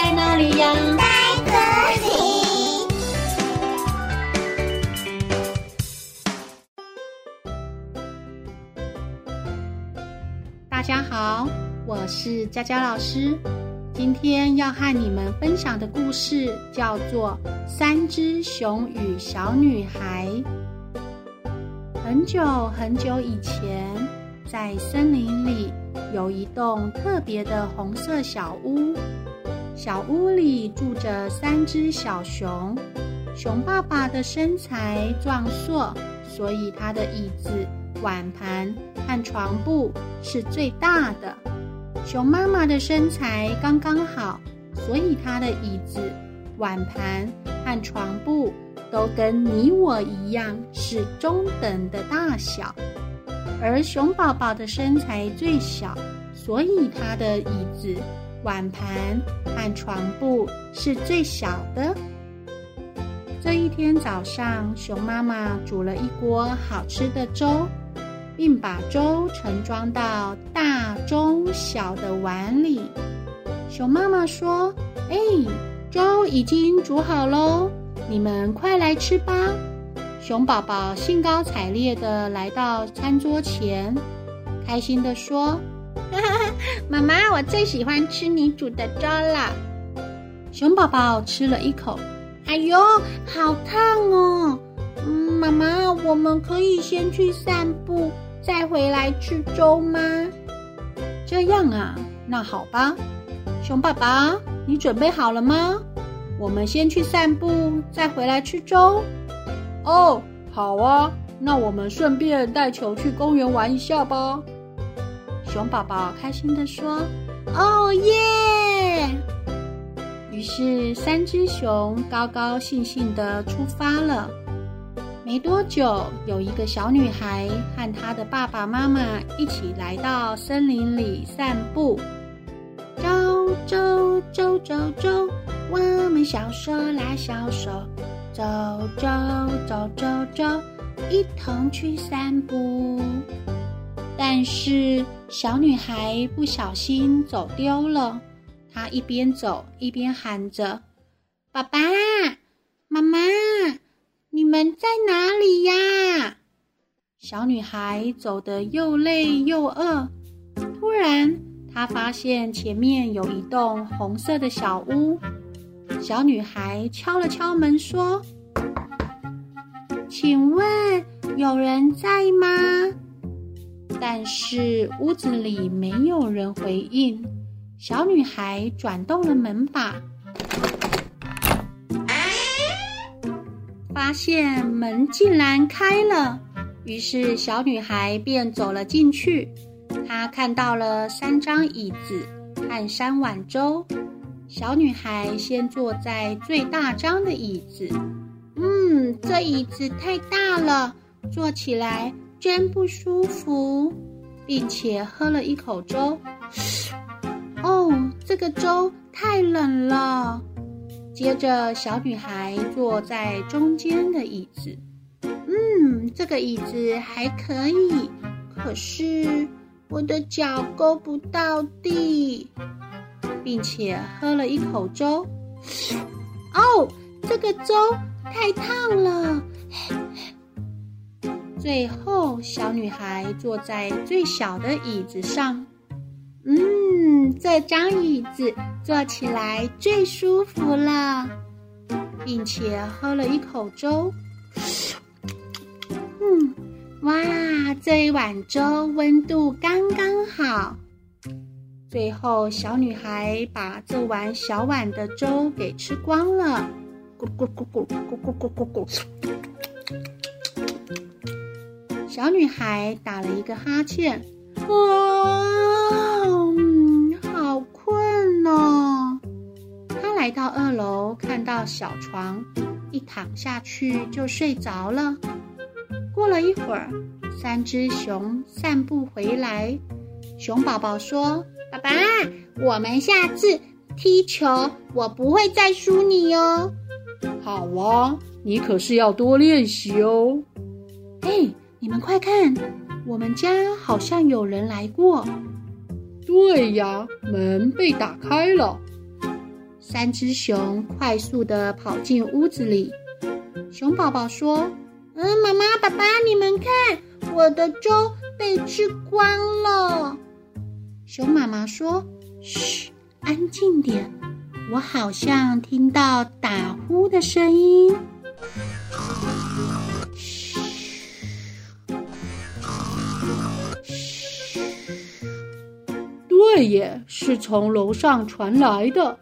在哪里呀？在这里。大家好，我是佳佳老师。今天要和你们分享的故事叫做《三只熊与小女孩》。很久很久以前，在森林里有一栋特别的红色小屋。小屋里住着三只小熊。熊爸爸的身材壮硕，所以他的椅子、碗盘和床铺是最大的。熊妈妈的身材刚刚好，所以她的椅子、碗盘和床铺都跟你我一样是中等的大小。而熊宝宝的身材最小，所以他的椅子、碗盘和床铺是最小的。这一天早上，熊妈妈煮了一锅好吃的粥。并把粥盛装到大、中、小的碗里。熊妈妈说：“哎，粥已经煮好喽，你们快来吃吧。”熊宝宝兴高采烈地来到餐桌前，开心地说：“，妈妈，我最喜欢吃你煮的粥了。”熊宝宝吃了一口，哎呦，好烫哦！嗯，妈妈，我们可以先去散步。再回来吃粥吗？这样啊，那好吧。熊爸爸，你准备好了吗？我们先去散步，再回来吃粥。哦，好啊。那我们顺便带球去公园玩一下吧。熊宝宝开心地说：“哦耶！”于是三只熊高高兴兴地出发了。没多久，有一个小女孩和她的爸爸妈妈一起来到森林里散步。走走走走走，我们小手拉小手，走走走走走，一同去散步。但是小女孩不小心走丢了，她一边走一边喊着：“爸爸妈妈。”你们在哪里呀？小女孩走得又累又饿，突然她发现前面有一栋红色的小屋。小女孩敲了敲门说：“请问有人在吗？”但是屋子里没有人回应。小女孩转动了门把。发现门竟然开了，于是小女孩便走了进去。她看到了三张椅子和三碗粥。小女孩先坐在最大张的椅子，嗯，这椅子太大了，坐起来真不舒服，并且喝了一口粥。哦，这个粥太冷了。接着，小女孩坐在中间的椅子。嗯，这个椅子还可以，可是我的脚够不到地，并且喝了一口粥。哦，这个粥太烫了。最后，小女孩坐在最小的椅子上。嗯，这张椅子坐起来最舒服了，并且喝了一口粥。嗯，哇，这一碗粥温度刚刚好。最后，小女孩把这碗小碗的粥给吃光了。咕咕咕咕咕咕咕咕咕。小女孩打了一个哈欠。哇，好困哦！她来到二楼，看到小床，一躺下去就睡着了。过了一会儿，三只熊散步回来。熊宝宝说：“爸爸，我们下次踢球，我不会再输你哦。”好啊，你可是要多练习哦。哎，你们快看！我们家好像有人来过。对呀，门被打开了。三只熊快速地跑进屋子里。熊宝宝说：“嗯，妈妈、爸爸，你们看，我的粥被吃光了。”熊妈妈说：“嘘，安静点，我好像听到打呼的声音。”对耶，是从楼上传来的。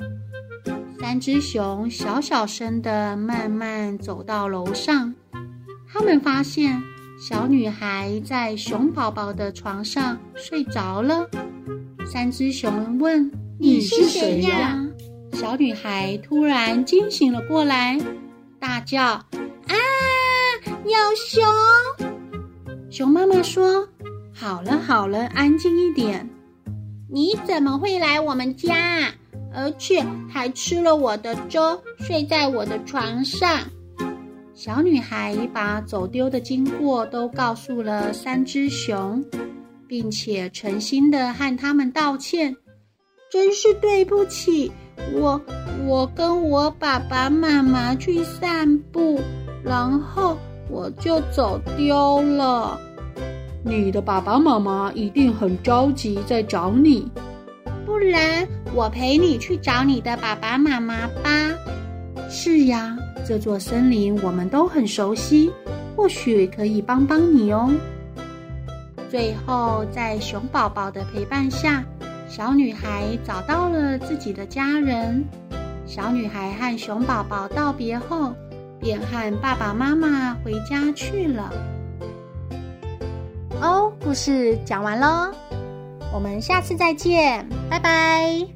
三只熊小小声的慢慢走到楼上，他们发现小女孩在熊宝宝的床上睡着了。三只熊问：“你是谁呀？”小女孩突然惊醒了过来，大叫：“啊，有熊！”熊妈妈说：“好了好了，安静一点。”你怎么会来我们家？而且还吃了我的粥，睡在我的床上。小女孩把走丢的经过都告诉了三只熊，并且诚心的和他们道歉。真是对不起，我我跟我爸爸妈妈去散步，然后我就走丢了。你的爸爸妈妈一定很着急在找你，不然我陪你去找你的爸爸妈妈吧。是呀，这座森林我们都很熟悉，或许可以帮帮你哦。最后，在熊宝宝的陪伴下，小女孩找到了自己的家人。小女孩和熊宝宝道别后，便和爸爸妈妈回家去了。哦，故事讲完喽，我们下次再见，拜拜。